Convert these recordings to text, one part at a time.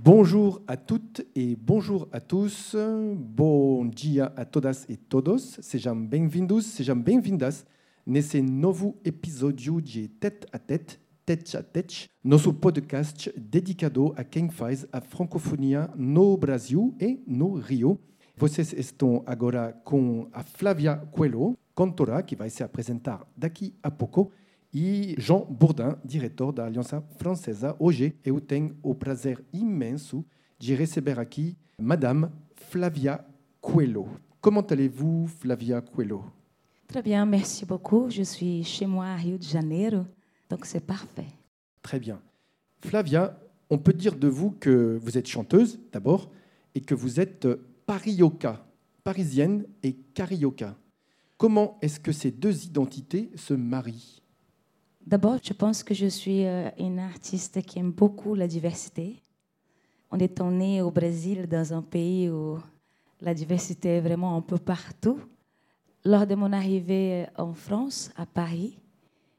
Bonjour à toutes et bonjour à tous. Bom dia a todas e todos. Sejam bem-vindos, sejam bem-vindas nesse novo episódio de Tête à Tête, Tête a Tête, nosso podcast dedicado a quem faz a francofonia no Brasil e no Rio. Vocês estão agora com a Flávia Coelho, cantora, que vai se apresentar daqui a pouco, e Jean Bourdin, diretor da Aliança Francesa. Hoje eu tenho o prazer imenso de receber aqui Madame Flavia Coelho. Comment allez-vous, Flavia Coelho? Très bien, merci beaucoup. Je suis chez moi à Rio de Janeiro, donc c'est parfait. Très bien. Flavia, on peut dire de vous que vous êtes chanteuse d'abord et que vous êtes parioca, parisienne et carioca. Comment est-ce que ces deux identités se marient? D'abord, je pense que je suis euh, une artiste qui aime beaucoup la diversité. On est né au Brésil, dans un pays où la diversité est vraiment un peu partout. Lors de mon arrivée en France, à Paris,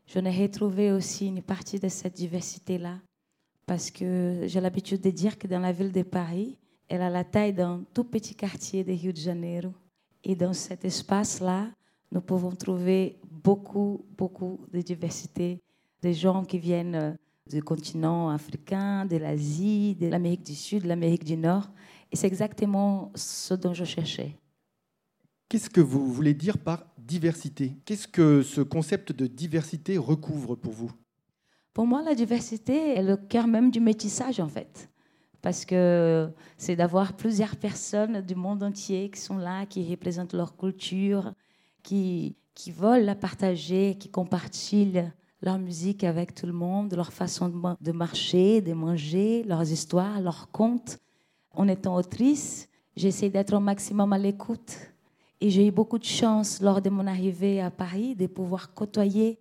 je n'ai retrouvé aussi une partie de cette diversité-là. Parce que j'ai l'habitude de dire que dans la ville de Paris, elle a la taille d'un tout petit quartier de Rio de Janeiro. Et dans cet espace-là, nous pouvons trouver beaucoup, beaucoup de diversité, des gens qui viennent euh, du continent africain, de l'Asie, de l'Amérique du Sud, de l'Amérique du Nord. Et c'est exactement ce dont je cherchais. Qu'est-ce que vous voulez dire par diversité? Qu'est-ce que ce concept de diversité recouvre pour vous? Pour moi, la diversité est le cœur même du métissage, en fait. Parce que c'est d'avoir plusieurs personnes du monde entier qui sont là, qui représentent leur culture, qui, qui veulent la partager, qui compartillent leur musique avec tout le monde, leur façon de, ma- de marcher, de manger, leurs histoires, leurs contes. En étant autrice, j'essaie d'être au maximum à l'écoute. Et j'ai eu beaucoup de chance lors de mon arrivée à Paris de pouvoir côtoyer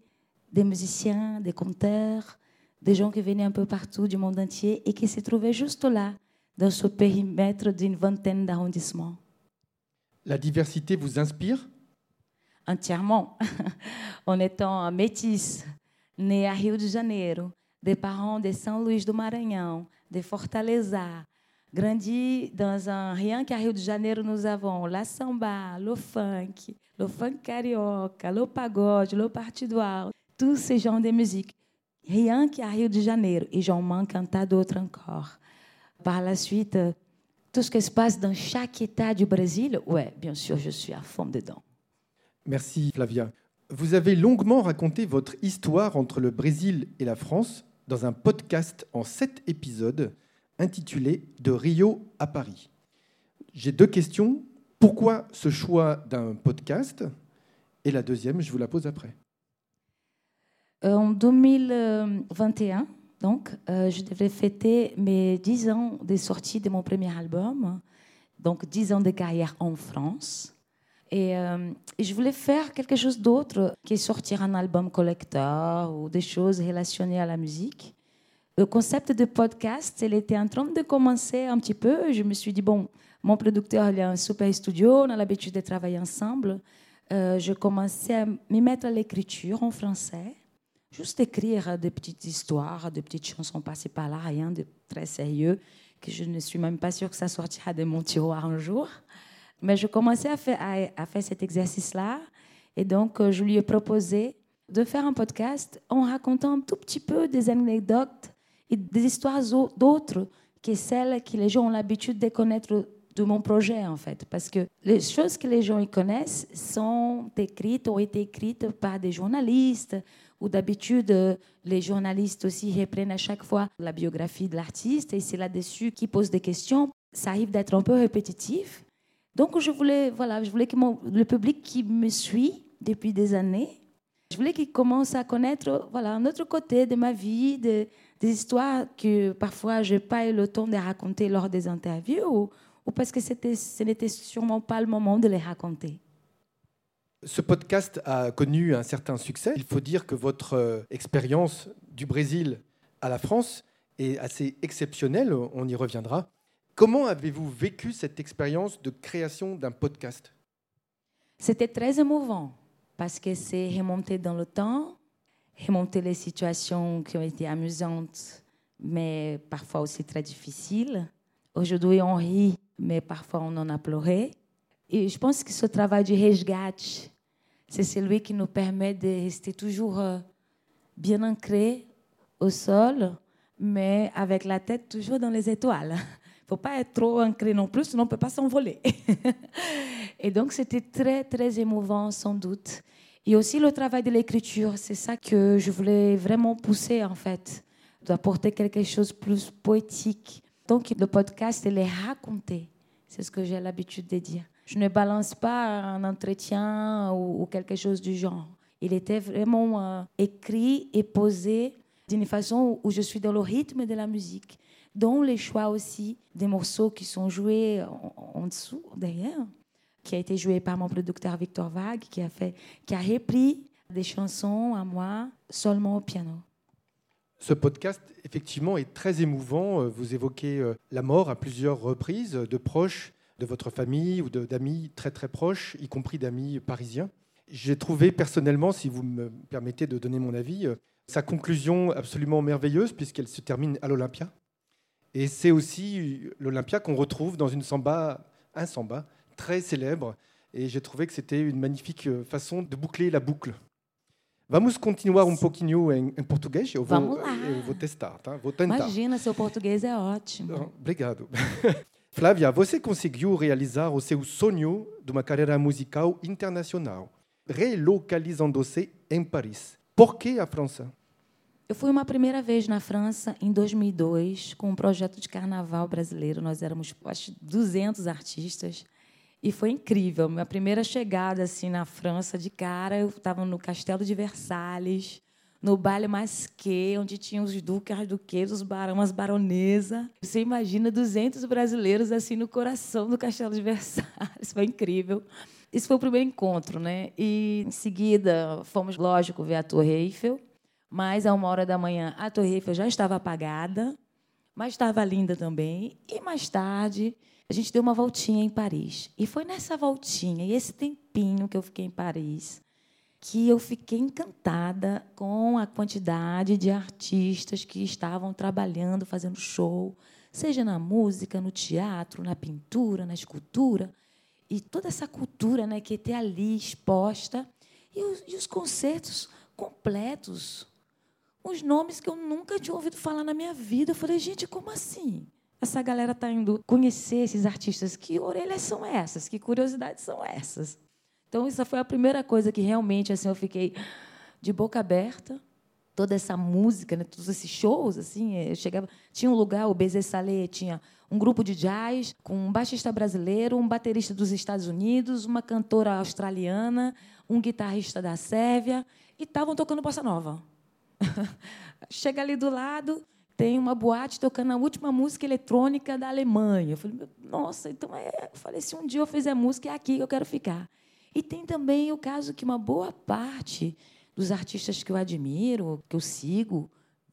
des musiciens, des conteurs, des gens qui venaient un peu partout du monde entier et qui se trouvaient juste là, dans ce périmètre d'une vingtaine d'arrondissements. La diversité vous inspire? Entièrement en étant métisse, née à Rio de Janeiro, des parents de São Luís do Maranhão, de Fortaleza, grandi dans un rien qu'à Rio de Janeiro nous avons la samba, le funk, le funk carioca, le pagode, le partidoal, tous ces genres de musique. Rien qu'à Rio de Janeiro et j'en manque un tas d'autres encore. Par la suite, tout ce qui se passe dans chaque État du Brésil, ouais, bien sûr, je suis à fond dedans. Merci Flavia. Vous avez longuement raconté votre histoire entre le Brésil et la France dans un podcast en sept épisodes intitulé De Rio à Paris. J'ai deux questions. Pourquoi ce choix d'un podcast? Et la deuxième, je vous la pose après. Euh, En 2021, donc, euh, je devrais fêter mes 10 ans de sortie de mon premier album, donc 10 ans de carrière en France. Et, euh, et je voulais faire quelque chose d'autre que sortir un album collector ou des choses relationnées à la musique. Le concept de podcast, il était en train de commencer un petit peu. Je me suis dit, bon, mon producteur, il a un super studio, on a l'habitude de travailler ensemble. Euh, je commençais à m'y mettre à l'écriture en français. Juste écrire des petites histoires, des petites chansons passées par là, rien de très sérieux, que je ne suis même pas sûre que ça sortira de mon tiroir un jour. Mais je commençais à faire, cet exercice-là. Et donc, euh, je lui ai proposé de faire un podcast en racontant un tout petit peu des anecdotes et des histoires au- d'autres que celles que les gens ont l'habitude de connaître de mon projet, en fait. Parce que les choses que les gens y connaissent sont écrites, ont été écrites par des journalistes, ou d'habitude, les journalistes aussi reprennent à chaque fois la biographie de l'artiste, et c'est là-dessus qu'ils posent des questions. Ça arrive d'être un peu répétitif. Donc, je voulais, voilà, je voulais que le public qui me suit depuis des années Je voulais qu'ils commencent à connaître voilà, un autre côté de ma vie, de, des histoires que parfois je n'ai pas eu le temps de raconter lors des interviews ou, ou parce que ce n'était sûrement pas le moment de les raconter. Ce podcast a connu un certain succès. Il faut dire que votre euh, expérience du Brésil à la France est assez exceptionnelle, on y reviendra. Comment avez-vous vécu cette expérience de création d'un podcast? C'était très émouvant parce que c'est remonter dans le temps, remonter les situations qui ont été amusantes, mais parfois aussi très difficiles. Aujourd'hui, on rit, mais parfois on en a pleuré. Et je pense que ce travail de resgate, c'est celui qui nous permet de rester toujours euh, bien ancré au sol, mais avec la tête toujours dans les étoiles. Faut pas être trop ancré non plus, sinon on ne peut pas s'envoler. Et donc, c'était très, très émouvant, sans doute. Et aussi le travail de l'écriture, c'est ça que je voulais vraiment pousser, en fait, d'apporter quelque chose de plus poétique. Donc, le podcast, il est raconté. C'est ce que j'ai l'habitude de dire. Je ne balance pas un entretien ou, quelque chose du genre. Il était vraiment euh, écrit et posé d'une façon où je suis dans le rythme de la musique, dont les choix aussi des morceaux qui sont joués en, dessous, derrière, qui a été joué par mon producteur Victor Vague, qui a, fait, qui a repris des chansons à moi seulement au piano. Ce podcast, effectivement, est très émouvant. Euh, vous évoquez euh, la mort à plusieurs reprises de proches de votre famille ou d'amis très très proches, y compris d'amis parisiens. J'ai trouvé personnellement, si vous me permettez de donner mon avis, euh, sa conclusion absolument merveilleuse puisqu'elle se termine à l'Olympia. Et c'est aussi l'Olympia qu'on retrouve dans une samba, un samba très célèbre. Et j'ai trouvé que c'était une magnifique euh, façon de boucler la boucle. Vamos continuar um pouquinho em, em português? Eu vou, Vamos lá. eu vou testar, tá? Vou tentar. Imagina, seu português é ótimo. Obrigado. Flávia, você conseguiu realizar o seu sonho de uma carreira musical internacional, relocalizando-se em Paris. Por que a França? Eu fui uma primeira vez na França em 2002 com um projeto de carnaval brasileiro. Nós éramos acho, 200 artistas e foi incrível. Minha primeira chegada assim na França de cara, eu estava no Castelo de Versalhes no baile Masquê, onde tinha os duques, as duquesas, os barões, as baronesas. Você imagina 200 brasileiros assim no coração do Castelo de Versalhes. Foi incrível. Isso foi o primeiro encontro, né? E em seguida fomos, lógico, ver a Torre Eiffel. Mas a uma hora da manhã a Torre Eiffel já estava apagada, mas estava linda também. E mais tarde a gente deu uma voltinha em Paris. E foi nessa voltinha e esse tempinho que eu fiquei em Paris que eu fiquei encantada com a quantidade de artistas que estavam trabalhando, fazendo show, seja na música, no teatro, na pintura, na escultura, e toda essa cultura né, que tem ali exposta, e os, e os concertos completos, os nomes que eu nunca tinha ouvido falar na minha vida. Eu falei, gente, como assim? Essa galera está indo conhecer esses artistas. Que orelhas são essas? Que curiosidades são essas? Então, isso foi a primeira coisa que realmente assim, eu fiquei de boca aberta. Toda essa música, né, todos esses shows, assim, eu chegava, tinha um lugar, o Bezé Salé tinha um grupo de jazz com um baixista brasileiro, um baterista dos Estados Unidos, uma cantora australiana, um guitarrista da Sérvia e estavam tocando bossa nova. Chega ali do lado, tem uma boate tocando a última música eletrônica da Alemanha. Eu falei, nossa, então é. Eu falei, se um dia eu fizer música, é aqui que eu quero ficar. E tem também o caso que uma boa parte dos artistas que eu admiro, que eu sigo,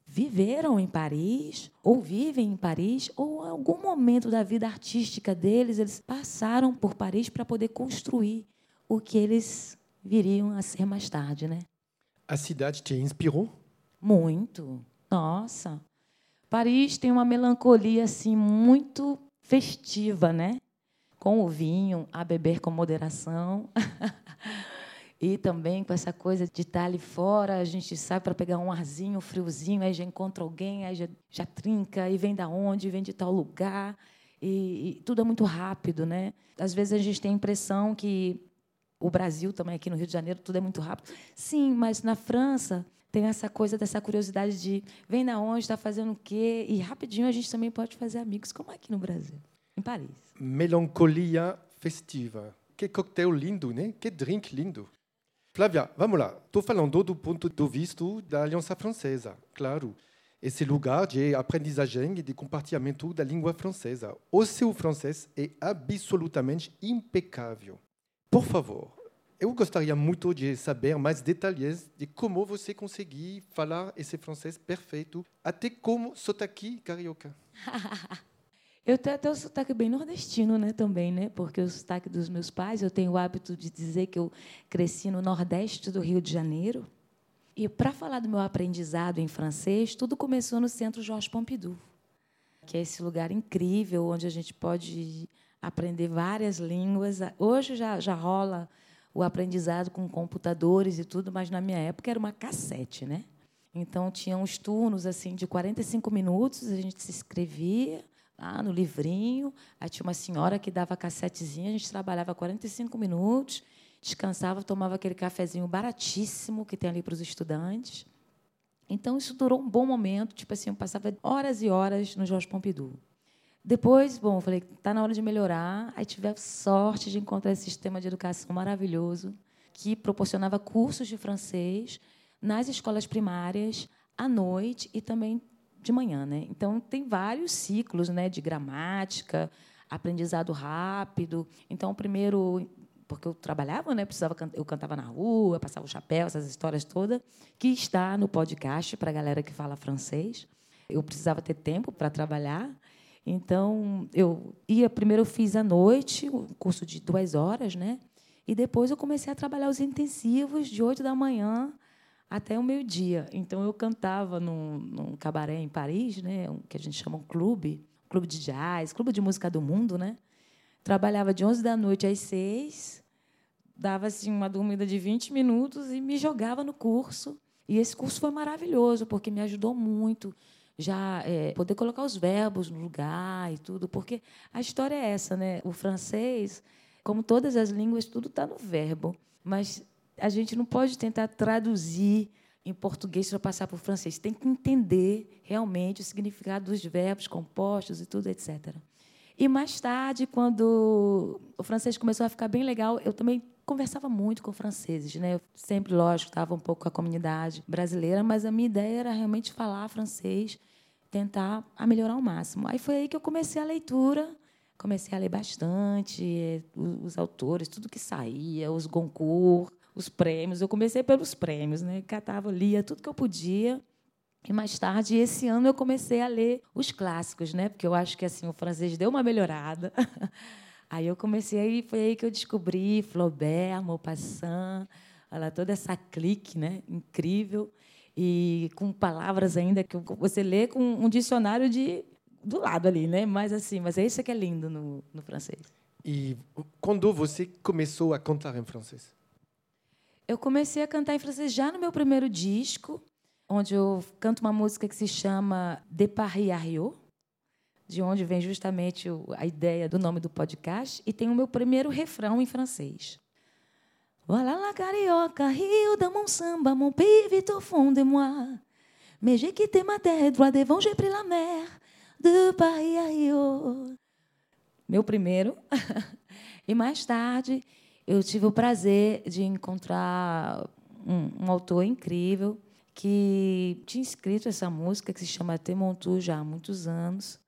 viveram em Paris, ou vivem em Paris, ou em algum momento da vida artística deles, eles passaram por Paris para poder construir o que eles viriam a ser mais tarde, né? A cidade te inspirou? Muito. Nossa. Paris tem uma melancolia assim muito festiva, né? com o vinho, a beber com moderação. e também com essa coisa de estar ali fora, a gente sai para pegar um arzinho, um friozinho, aí já encontra alguém, aí já, já trinca, e vem da onde, vem de tal lugar. E, e, tudo é muito rápido, né? Às vezes a gente tem a impressão que o Brasil também aqui no Rio de Janeiro tudo é muito rápido. Sim, mas na França tem essa coisa dessa curiosidade de vem da onde, está fazendo o quê, e rapidinho a gente também pode fazer amigos, como aqui no Brasil, em Paris. Melancolia festiva. Que coquetel lindo, né? Que drink lindo. Flávia, vamos lá. Estou falando do ponto de vista da Aliança Francesa, claro. Esse lugar de aprendizagem e de compartilhamento da língua francesa. O seu francês é absolutamente impecável. Por favor, eu gostaria muito de saber mais detalhes de como você conseguiu falar esse francês perfeito, até como sotaque carioca. Eu tenho até o sotaque bem nordestino, né, também, né? Porque o sotaque dos meus pais, eu tenho o hábito de dizer que eu cresci no nordeste do Rio de Janeiro. E para falar do meu aprendizado em francês, tudo começou no Centro Jorge Pompidou, que é esse lugar incrível onde a gente pode aprender várias línguas. Hoje já já rola o aprendizado com computadores e tudo, mas na minha época era uma cassete, né? Então tinha uns turnos assim de 45 minutos, a gente se inscrevia, lá no livrinho. Aí tinha uma senhora que dava cassetezinha, a gente trabalhava 45 minutos, descansava, tomava aquele cafezinho baratíssimo que tem ali para os estudantes. Então, isso durou um bom momento. Tipo assim, eu passava horas e horas no Jorge Pompidou. Depois, bom, falei, está na hora de melhorar. Aí tive a sorte de encontrar esse sistema de educação maravilhoso que proporcionava cursos de francês nas escolas primárias à noite e também de manhã, né? Então tem vários ciclos, né, de gramática, aprendizado rápido. Então primeiro porque eu trabalhava, né? Precisava eu cantava na rua, passava o chapéu, essas histórias todas, que está no podcast para a galera que fala francês. Eu precisava ter tempo para trabalhar, então eu ia primeiro eu fiz à noite, um curso de duas horas, né? E depois eu comecei a trabalhar os intensivos de oito da manhã até o meio-dia. Então eu cantava num, num cabaré em Paris, né, que a gente chama um clube, clube de jazz, clube de música do mundo, né? Trabalhava de 11 da noite às 6, dava assim uma dormida de 20 minutos e me jogava no curso. E esse curso foi maravilhoso, porque me ajudou muito já é, poder colocar os verbos no lugar e tudo, porque a história é essa, né? O francês, como todas as línguas, tudo está no verbo, mas a gente não pode tentar traduzir em português para passar para o francês. Tem que entender realmente o significado dos verbos compostos e tudo, etc. E mais tarde, quando o francês começou a ficar bem legal, eu também conversava muito com franceses, né? Eu sempre, lógico, estava um pouco com a comunidade brasileira, mas a minha ideia era realmente falar francês, tentar a melhorar ao máximo. Aí foi aí que eu comecei a leitura, comecei a ler bastante eh, os, autores, tudo que saía, os Goncourt, os prêmios. Eu comecei pelos prêmios, né? Catava, lia tudo que eu podia. E mais tarde, esse ano, eu comecei a ler os clássicos, né? Porque eu acho que assim o francês deu uma melhorada. Aí eu comecei, foi aí que eu descobri Flaubert, Maupassant, olha, toda essa clique, né? Incrível e com palavras ainda que você lê com um dicionário de do lado ali, né? Mas assim, mas é isso que é lindo no, no francês. E quando você começou a cantar em francês? Eu comecei a cantar em francês já no meu primeiro disco, onde eu canto uma música que se chama De Paris à Rio, de onde vem justamente a ideia do nome do podcast, e tem o meu primeiro refrão em francês. Voilà la carioca, Rio de mon samba, mon pays vit au fond de moi. Mais j'ai quitté ma terre, droit devant, j'ai pris la mer, de Paris à Rio. Meu primeiro. e mais tarde, eu tive o prazer de encontrar um, um autor incrível que tinha escrito essa música que se chama Temontu já há muitos anos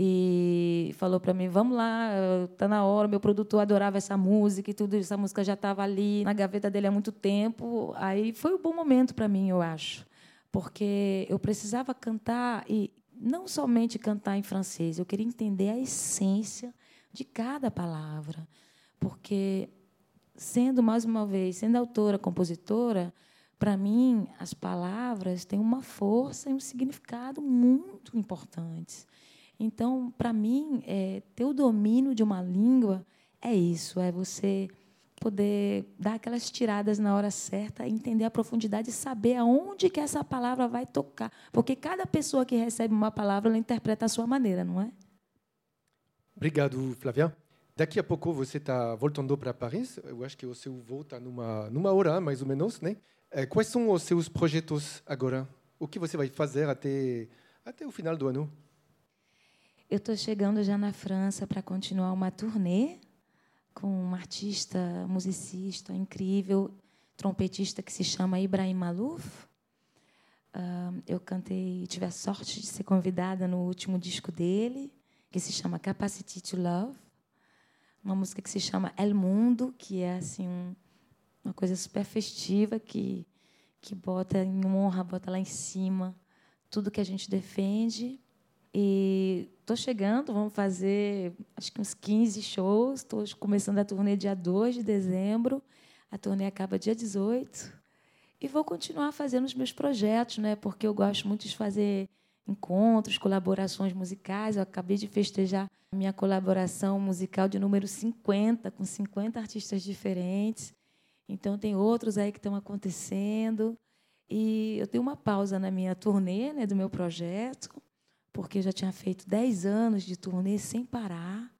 e falou para mim vamos lá tá na hora meu produtor adorava essa música e tudo essa música já estava ali na gaveta dele há muito tempo aí foi um bom momento para mim eu acho porque eu precisava cantar e não somente cantar em francês eu queria entender a essência de cada palavra porque sendo, mais uma vez, sendo autora, compositora, para mim, as palavras têm uma força e um significado muito importantes. Então, para mim, é, ter o domínio de uma língua é isso, é você poder dar aquelas tiradas na hora certa, entender a profundidade e saber aonde que essa palavra vai tocar. Porque cada pessoa que recebe uma palavra, ela interpreta a sua maneira, não é? Obrigado, Flávia. Daqui a pouco você está voltando para Paris. Eu acho que o seu voo está numa, numa hora, mais ou menos, né? É, quais são os seus projetos agora? O que você vai fazer até, até o final do ano? Eu estou chegando já na França para continuar uma turnê com um artista, musicista incrível. trompetista que se chama Ibrahim Malouf. Eu cantei, tive a sorte de ser convidada no último disco dele, que se chama Capacity to Love. Uma música que se chama El Mundo, que é assim um, uma coisa super festiva que que bota em honra, bota lá em cima tudo que a gente defende. E estou chegando, vamos fazer acho que uns 15 shows. Estou começando a turnê dia 2 de dezembro. A turnê acaba dia 18. E vou continuar fazendo os meus projetos, né? porque eu gosto muito de fazer encontros, colaborações musicais. Eu acabei de festejar a minha colaboração musical de número 50, com 50 artistas diferentes. Então, tem outros aí que estão acontecendo. E eu dei uma pausa na minha turnê, né, do meu projeto, porque eu já tinha feito 10 anos de turnê sem parar.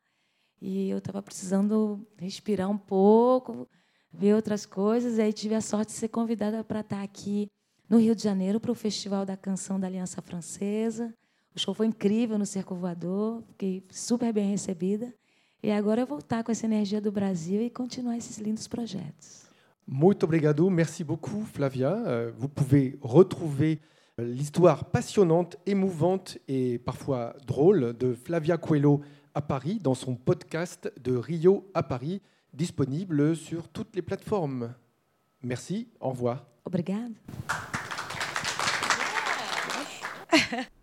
E eu estava precisando respirar um pouco, ver outras coisas. E aí tive a sorte de ser convidada para estar aqui no Rio de Janeiro para o Festival da Canção da Aliança Francesa. O show foi incrível no Cerco Voador, fiquei super bem recebida. E agora eu voltar com essa energia do Brasil e continuar esses lindos projetos. Muito obrigado, merci beaucoup Flavia. Euh, vous pouvez retrouver l'histoire passionnante, émouvante et parfois drôle de Flavia Coelho à Paris dans son podcast de Rio à Paris, disponible sur toutes les plateformes. Merci, au revoir. Obrigado.